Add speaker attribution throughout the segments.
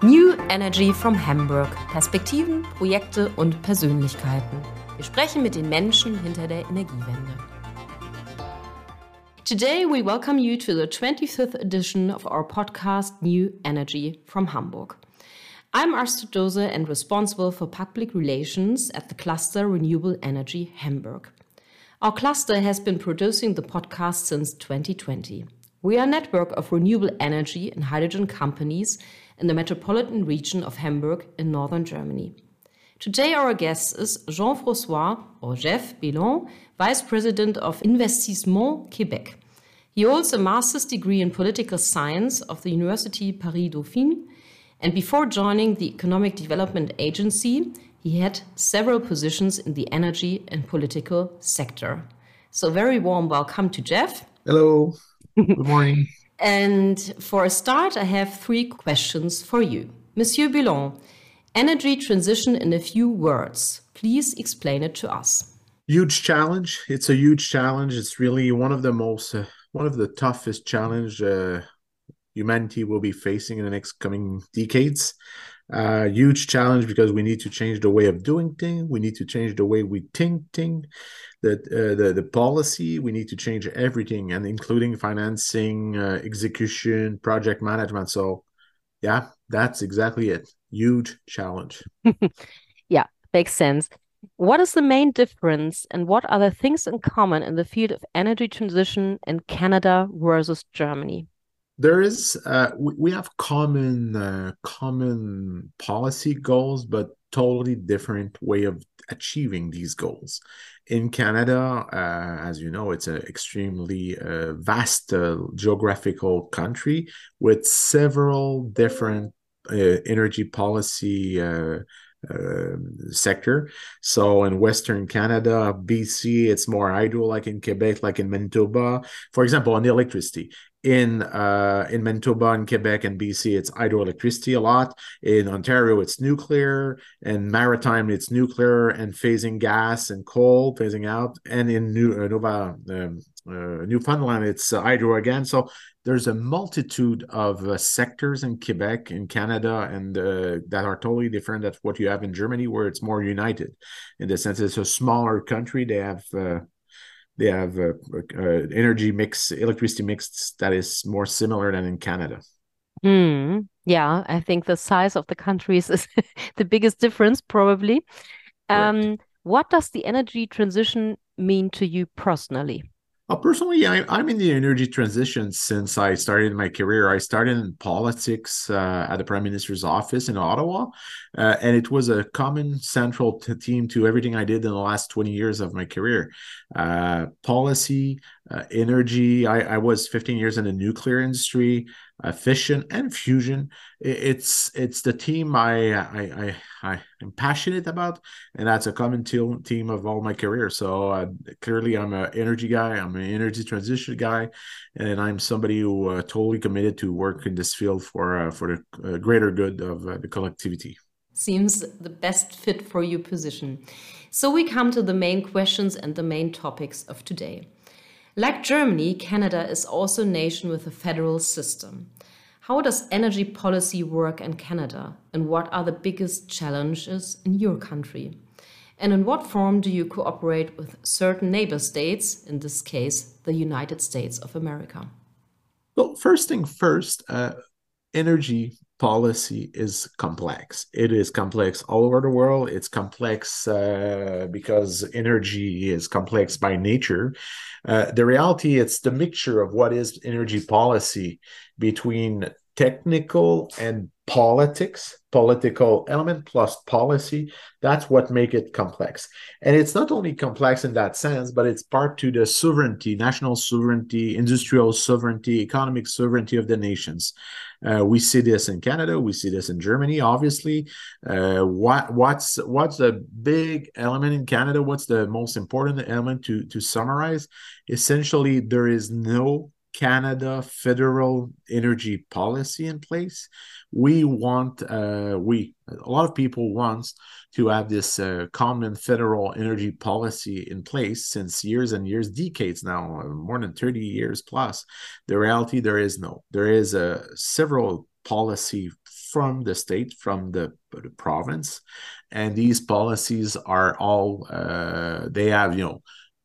Speaker 1: New Energy from Hamburg. Perspektiven, Projekte und Persönlichkeiten. Wir sprechen mit den Menschen hinter der Energiewende. Today we welcome you to the 25th edition of our podcast New Energy from Hamburg. I'm Astrid Dose and responsible for public relations at the cluster Renewable Energy Hamburg. Our cluster has been producing the podcast since 2020. We are a network of renewable energy and hydrogen companies in the metropolitan region of Hamburg in northern Germany. Today, our guest is Jean-François, or Jeff Vice President of Investissement Quebec. He holds a master's degree in political science of the University Paris Dauphine, and before joining the Economic Development Agency, he had several positions in the energy and political sector. So, very warm welcome to Jeff.
Speaker 2: Hello. Good morning.
Speaker 1: And for a start, I have three questions for you. Monsieur Béland, energy transition in a few words. Please explain it to us.
Speaker 2: Huge challenge. It's a huge challenge. It's really one of the most, uh, one of the toughest challenge uh, humanity will be facing in the next coming decades. Uh, huge challenge because we need to change the way of doing things. We need to change the way we think things the uh, the the policy we need to change everything and including financing uh, execution project management. So yeah that's exactly it. Huge challenge.
Speaker 1: Yeah makes sense. What is the main difference and what are the things in common in the field of energy transition in canada versus germany?
Speaker 2: There is uh, we, we have common uh, common policy goals but totally different way of achieving these goals in Canada, uh, as you know, it's an extremely uh, vast uh, geographical country with several different uh, energy policy uh, um, sector. So in Western Canada, BC, it's more hydro, like in Quebec, like in Manitoba. For example, on the electricity, in uh, in Manitoba and Quebec and BC, it's hydroelectricity a lot. In Ontario, it's nuclear. and maritime, it's nuclear and phasing gas and coal, phasing out. And in New uh, Nova um, uh, Newfoundland, it's hydro again. So there's a multitude of uh, sectors in Quebec, in Canada, and uh, that are totally different than what you have in Germany, where it's more united. In the sense, it's a smaller country. They have uh, they have a, a, energy mix, electricity mix that is more similar than in Canada.
Speaker 1: Mm, yeah, I think the size of the countries is the biggest difference, probably. Um, what does the energy transition mean to you personally?
Speaker 2: Uh, personally, I, am in the energy transition since I started my career. I started in politics uh, at the Prime Minister's office in Ottawa, uh, and it was a common central t- theme to everything I did in the last 20 years of my career. Uh, policy, uh, energy. I, I, was 15 years in the nuclear industry, uh, fission and fusion. It's it's the team I I I, I am passionate about, and that's a common team team of all my career. So uh, clearly, I'm an energy guy. I'm an energy transition guy, and I'm somebody who uh, totally committed to work in this field for uh, for the uh, greater good of the collectivity.
Speaker 1: Seems the best fit for your position. So we come to the main questions and the main topics of today. Like Germany, Canada is also a nation with a federal system. How does energy policy work in Canada, and what are the biggest challenges in your country? And in what form do you cooperate with certain neighbor states, in this case, the United States of America?
Speaker 2: Well, first thing first, uh, energy policy is complex. It is complex all over the world. It's complex uh, because energy is complex by nature. Uh, the reality, it's the mixture of what is energy policy between technical and politics political element plus policy that's what make it complex. And it's not only complex in that sense but it's part to the sovereignty national sovereignty industrial sovereignty economic sovereignty of the nations. Uh, we see this in canada we see this in germany obviously. Uh, what what's what's the big element in canada? What's the most important element to to summarize? Essentially there is no Canada federal energy policy in place. We want, uh, we, a lot of people wants to have this uh, common federal energy policy in place since years and years, decades now, uh, more than 30 years plus. The reality, there is no. There is a several policy from the state, from the, the province, and these policies are all uh, they have, you know,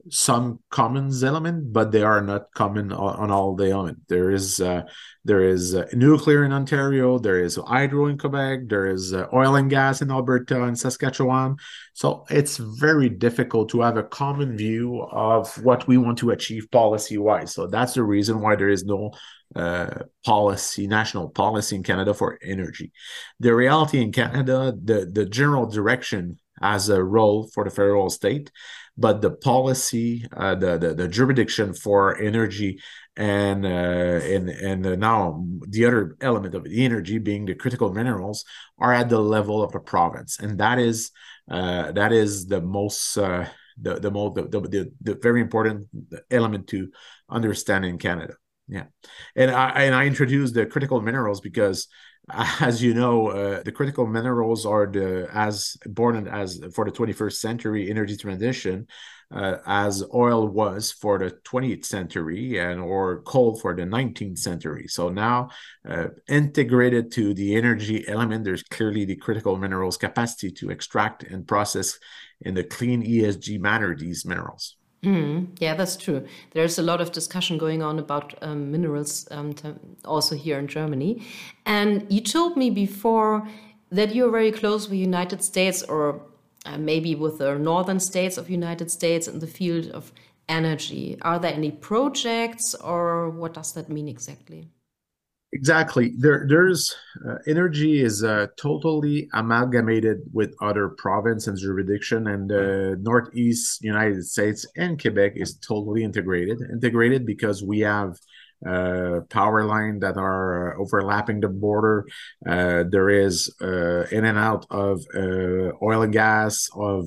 Speaker 2: some commons element, but they are not common on, on all the element. There is uh, there is uh, nuclear in Ontario, there is hydro in Quebec, there is uh, oil and gas in Alberta and Saskatchewan. So it's very difficult to have a common view of what we want to achieve policy wise. So that's the reason why there is no uh, policy, national policy in Canada for energy. The reality in Canada, the the general direction has a role for the federal state but the policy, uh, the, the, the jurisdiction for energy, and uh, and and now the other element of the energy being the critical minerals are at the level of the province, and that is uh, that is the most. Uh, the the most the, the, the very important element to understand in Canada. Yeah, and I and I introduced the critical minerals because as you know, uh, the critical minerals are the as important as for the 21st century energy transition uh, as oil was for the 20th century and or coal for the 19th century. So now, uh, integrated to the energy element, there's clearly the critical minerals capacity to extract and process in the clean ESG manner these minerals.
Speaker 1: Mm, yeah, that's true. There's a lot of discussion going on about um, minerals um, also here in Germany. And you told me before that you're very close with United States or uh, maybe with the northern states of United States in the field of energy. Are there any projects or what does that mean exactly?
Speaker 2: Exactly. There, there's uh, energy is uh, totally amalgamated with other province and jurisdiction, and the Northeast United States and Quebec is totally integrated. Integrated because we have uh, power line that are overlapping the border. Uh, there is uh, in and out of uh, oil and gas of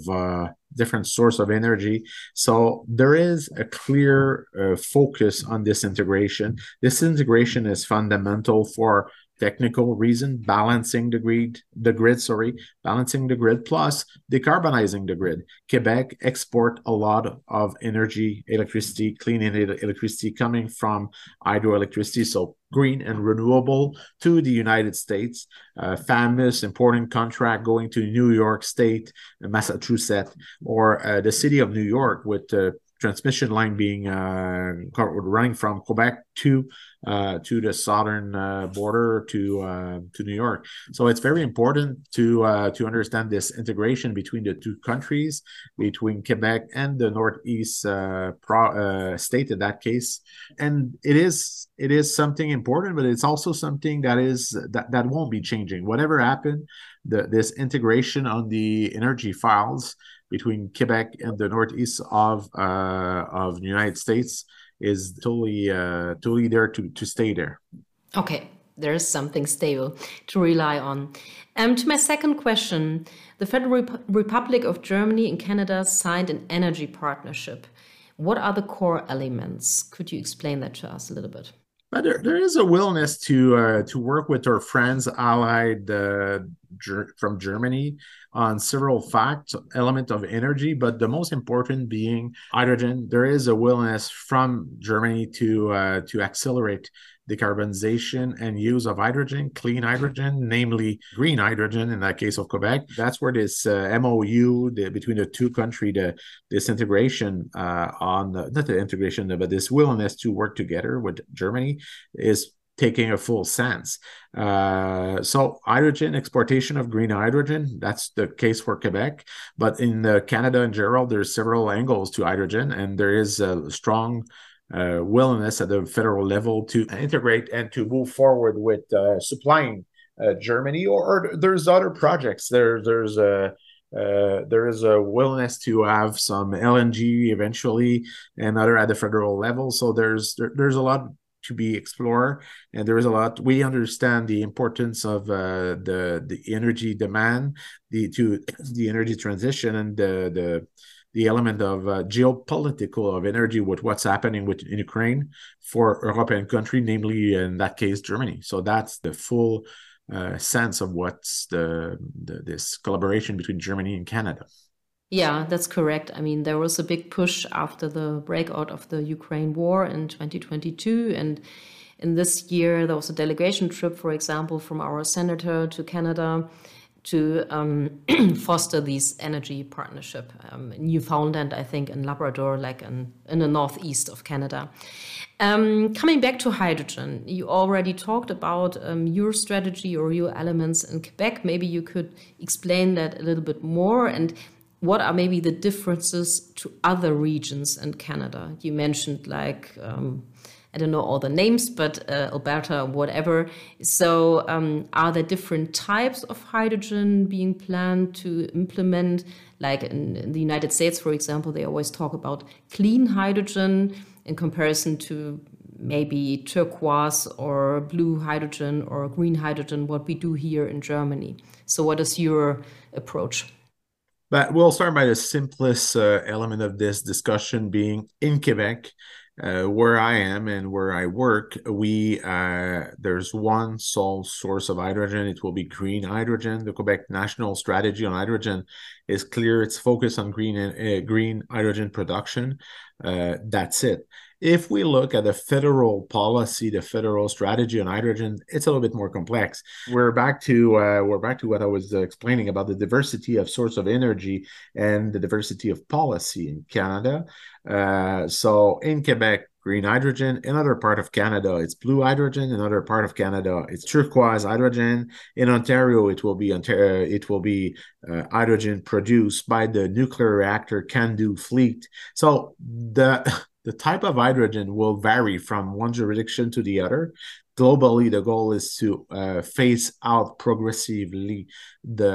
Speaker 2: different source of energy. So there is a clear uh, focus on this integration. This integration is fundamental for technical reason, balancing the grid, the grid, sorry, balancing the grid plus decarbonizing the grid. Quebec export a lot of energy, electricity, clean electricity coming from hydroelectricity, so green and renewable to the United States. Uh, famous important contract going to New York State, Massachusetts, or uh, the city of New York with uh, transmission line being uh, running from Quebec to uh, to the southern uh, border to uh, to New York. So it's very important to uh, to understand this integration between the two countries, between Quebec and the northeast uh, pro, state in that case. And it is it is something important, but it's also something that is that, that won't be changing. Whatever happened, the, this integration on the energy files between Quebec and the northeast of uh, of the United States is totally uh, totally there to to stay there.
Speaker 1: Okay, there is something stable to rely on. Um, to my second question, the Federal Rep Republic of Germany and Canada signed an energy partnership. What are the core elements? Could you explain that to us a little bit?
Speaker 2: But there, there is a willingness to uh, to work with our friends allied uh, ger- from Germany on several facts element of energy, but the most important being hydrogen. There is a willingness from Germany to uh, to accelerate decarbonization and use of hydrogen, clean hydrogen, namely green hydrogen in that case of Quebec. That's where this uh, MOU the, between the two countries, the this integration uh, on the, not the integration, but this willingness to work together with Germany is taking a full sense. Uh, so hydrogen exportation of green hydrogen, that's the case for Quebec. But in uh, Canada in general, there's several angles to hydrogen, and there is a strong uh, willingness at the federal level to integrate and to move forward with uh, supplying uh, Germany. Or, or, there's other projects. There, there's a uh, there is a willingness to have some LNG eventually and other at the federal level. So there's there, there's a lot to be explored and there is a lot we understand the importance of uh, the the energy demand the to the energy transition and the the the element of uh, geopolitical of energy with what's happening with in Ukraine for European country, namely in that case Germany. So that's the full uh, sense of what's the, the this collaboration between Germany and Canada.
Speaker 1: Yeah, that's correct. I mean, there was a big push after the breakout of the Ukraine war in 2022. And in this year, there was a delegation trip, for example, from our senator to Canada to um, foster this energy partnership um, in Newfoundland, I think, in Labrador, like in, in the northeast of Canada. Um, coming back to hydrogen, you already talked about um, your strategy or your elements in Quebec. Maybe you could explain that a little bit more and what are maybe the differences to other regions in Canada? You mentioned like um, I don't know all the names, but uh, Alberta, whatever. So, um, are there different types of hydrogen being planned to implement? Like in, in, the United States, for example, they always talk about clean hydrogen in comparison to maybe turquoise or blue hydrogen or green hydrogen, what we do here in Germany. So, what is your approach?
Speaker 2: But we'll start by the simplest uh, element of this discussion being in Quebec uh, where I am and where I work, we uh, there's one sole source of hydrogen. It will be green hydrogen. The Quebec national strategy on hydrogen is clear. It's focused on green uh, green hydrogen production. Uh, that's it. If we look at the federal policy, the federal strategy on hydrogen, it's a little bit more complex. We're back to uh, we're back to what I was explaining about the diversity of source of energy and the diversity of policy in Canada. Uh, so in Quebec, green hydrogen. In other part of Canada, it's blue hydrogen. In other part of Canada, it's turquoise hydrogen. In Ontario, it will be Ontario, it will be uh, hydrogen produced by the nuclear reactor CANDU fleet. So the the type of hydrogen will vary from one jurisdiction to the other. Globally, the goal is to uh, phase out progressively the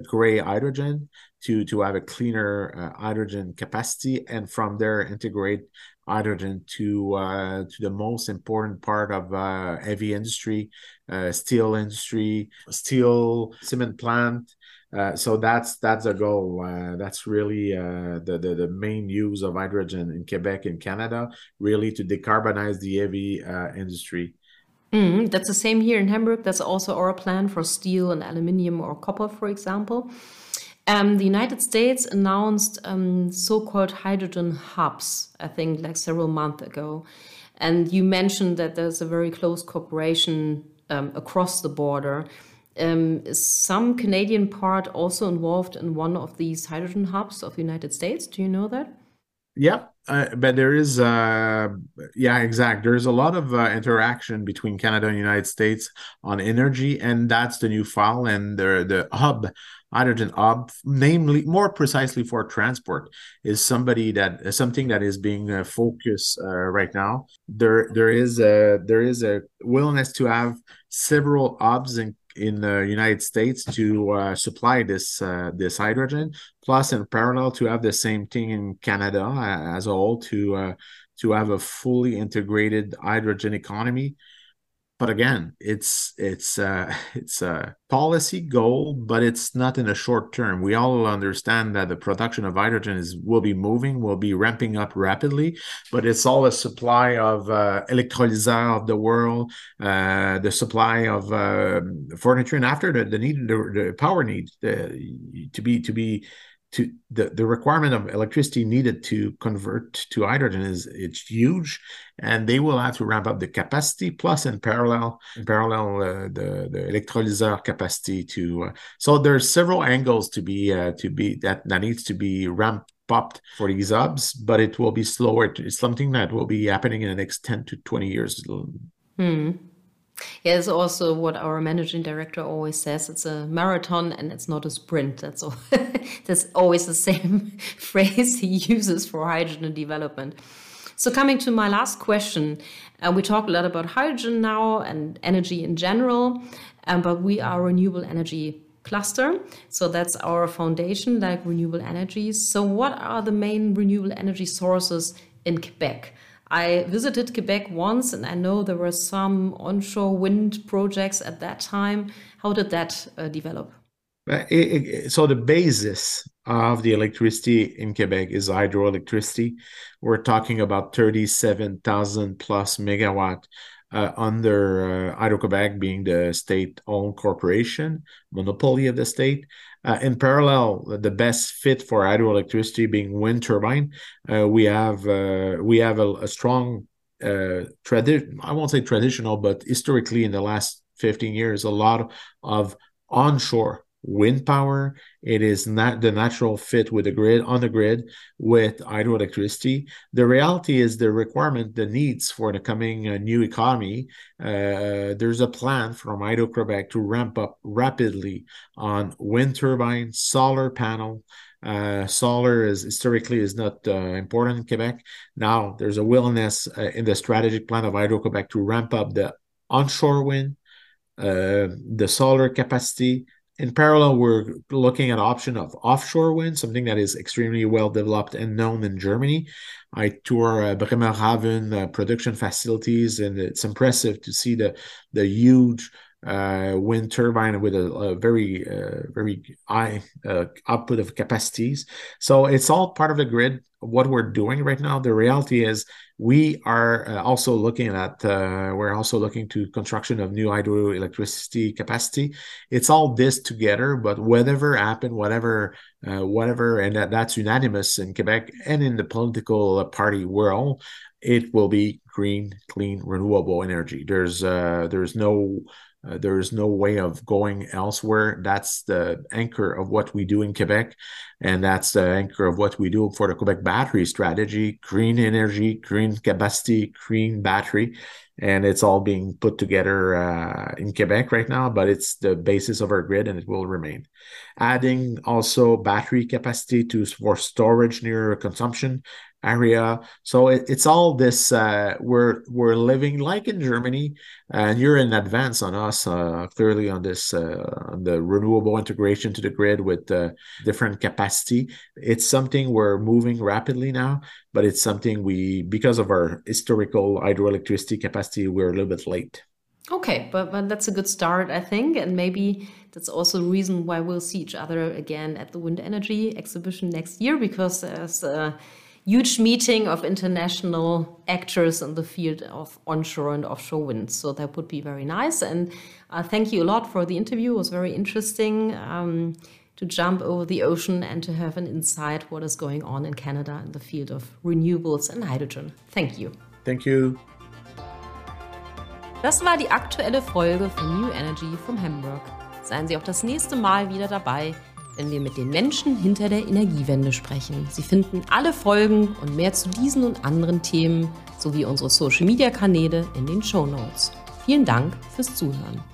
Speaker 2: uh, gray hydrogen to, to have a cleaner uh, hydrogen capacity, and from there integrate hydrogen to uh, to the most important part of uh, heavy industry, uh, steel industry, steel cement plant, uh, so that's that's a goal. Uh, that's really uh, the, the, the main use of hydrogen in Quebec and Canada, really to decarbonize the heavy uh, industry.
Speaker 1: Mm, that's the same here in Hamburg. That's also our plan for steel and aluminium or copper, for example. Um, the United States announced um, so-called hydrogen hubs. I think like several months ago, and you mentioned that there's a very close cooperation um, across the border. Um, is some Canadian part also involved in one of these hydrogen hubs of the United States? Do you know that?
Speaker 2: Yeah, uh, but there is, uh, yeah, exact. There's a lot of uh, interaction between Canada and United States on energy, and that's the new file and the the hub hydrogen hub, namely more precisely for transport, is somebody that something that is being uh, focused uh, right now. There there is a there is a willingness to have several hubs in in the United States to uh, supply this uh, this hydrogen, plus in parallel to have the same thing in Canada uh, as a whole to uh, to have a fully integrated hydrogen economy but again it's it's uh it's a policy goal but it's not in the short term. We all understand that the production of hydrogen is will be moving will be ramping up rapidly but it's all a supply of uh, electrolyzer of the world uh, the supply of uh, furniture and after the, the need the, the power need uh, to be to be to the, the requirement of electricity needed to convert to hydrogen is it's huge and they will have to ramp up the capacity plus in parallel in parallel uh, the the electrolyzer capacity to uh, so there's several angles to be uh, to be that that needs to be ramped up for these hubs but it will be slower it's something that will be happening in the next 10 to 20 years
Speaker 1: hmm. Yeah, it's also what our managing director always says. It's a marathon and it's not a sprint. That's all. That's always the same phrase he uses for hydrogen development. So, coming to my last question, uh, we talk a lot about hydrogen now and energy in general, um, but we are a renewable energy cluster. So, that's our foundation, like renewable energies. So, what are the main renewable energy sources in Quebec? I visited Quebec once and I know there were some onshore wind projects at that time. How did that uh, develop?
Speaker 2: So the basis of the electricity in Quebec is hydroelectricity. We're talking about 37,000 plus megawatt uh, under uh, Hydro-Quebec being the state-owned corporation, monopoly of the state. Uh, in parallel, the best fit for hydroelectricity being wind turbine. Uh, we have uh, we have a, a strong uh, tradition. I won't say traditional, but historically in the last 15 years, a lot of onshore wind power. It is not the natural fit with the grid on the grid with hydroelectricity. The reality is the requirement, the needs for the coming uh, new economy. Uh, there's a plan from Hydro Quebec to ramp up rapidly on wind turbine, solar panel. Uh, solar is historically is not uh, important in Quebec. Now there's a willingness uh, in the strategic plan of Hydro Quebec to ramp up the onshore wind, uh, the solar capacity, in parallel, we're looking at option of offshore wind, something that is extremely well developed and known in Germany. I tour uh, Bremerhaven uh, production facilities, and it's impressive to see the the huge uh, wind turbine with a, a very uh, very high uh, output of capacities. So it's all part of the grid. What we're doing right now. The reality is we are uh, also looking at uh, we're also looking to construction of new hydroelectricity capacity. It's all this together, but whatever happen, whatever uh, whatever, and that, that's unanimous in Quebec and in the political party world. It will be green, clean, renewable energy. There's there's no uh, there is no way of going elsewhere. That's the anchor of what we do in Quebec. And that's the anchor of what we do for the Quebec battery strategy green energy, green capacity, green battery. And it's all being put together uh, in Quebec right now, but it's the basis of our grid and it will remain. Adding also battery capacity to for storage near consumption area. So it, it's all this. Uh, we're we're living like in Germany, and you're in advance on us uh, clearly on this uh, on the renewable integration to the grid with different capacity. It's something we're moving rapidly now, but it's something we because of our historical hydroelectricity capacity, we're a little bit late.
Speaker 1: Okay, but, but that's a good start, I think. And maybe that's also a reason why we'll see each other again at the wind energy exhibition next year, because there's uh, huge meeting of international actors in the field of onshore and offshore wind. So that would be very nice. And uh, thank you a lot for the interview. It was very interesting um, to jump over the ocean and to have an insight what is going on in Canada in the field of renewables and hydrogen. Thank you.
Speaker 2: Thank you.
Speaker 1: Das war die aktuelle Folge von New Energy from Hamburg. Seien Sie auch das nächste Mal wieder dabei wenn wir mit den Menschen hinter der Energiewende sprechen. Sie finden alle Folgen und mehr zu diesen und anderen Themen sowie unsere Social-Media-Kanäle in den Show Notes. Vielen Dank fürs Zuhören.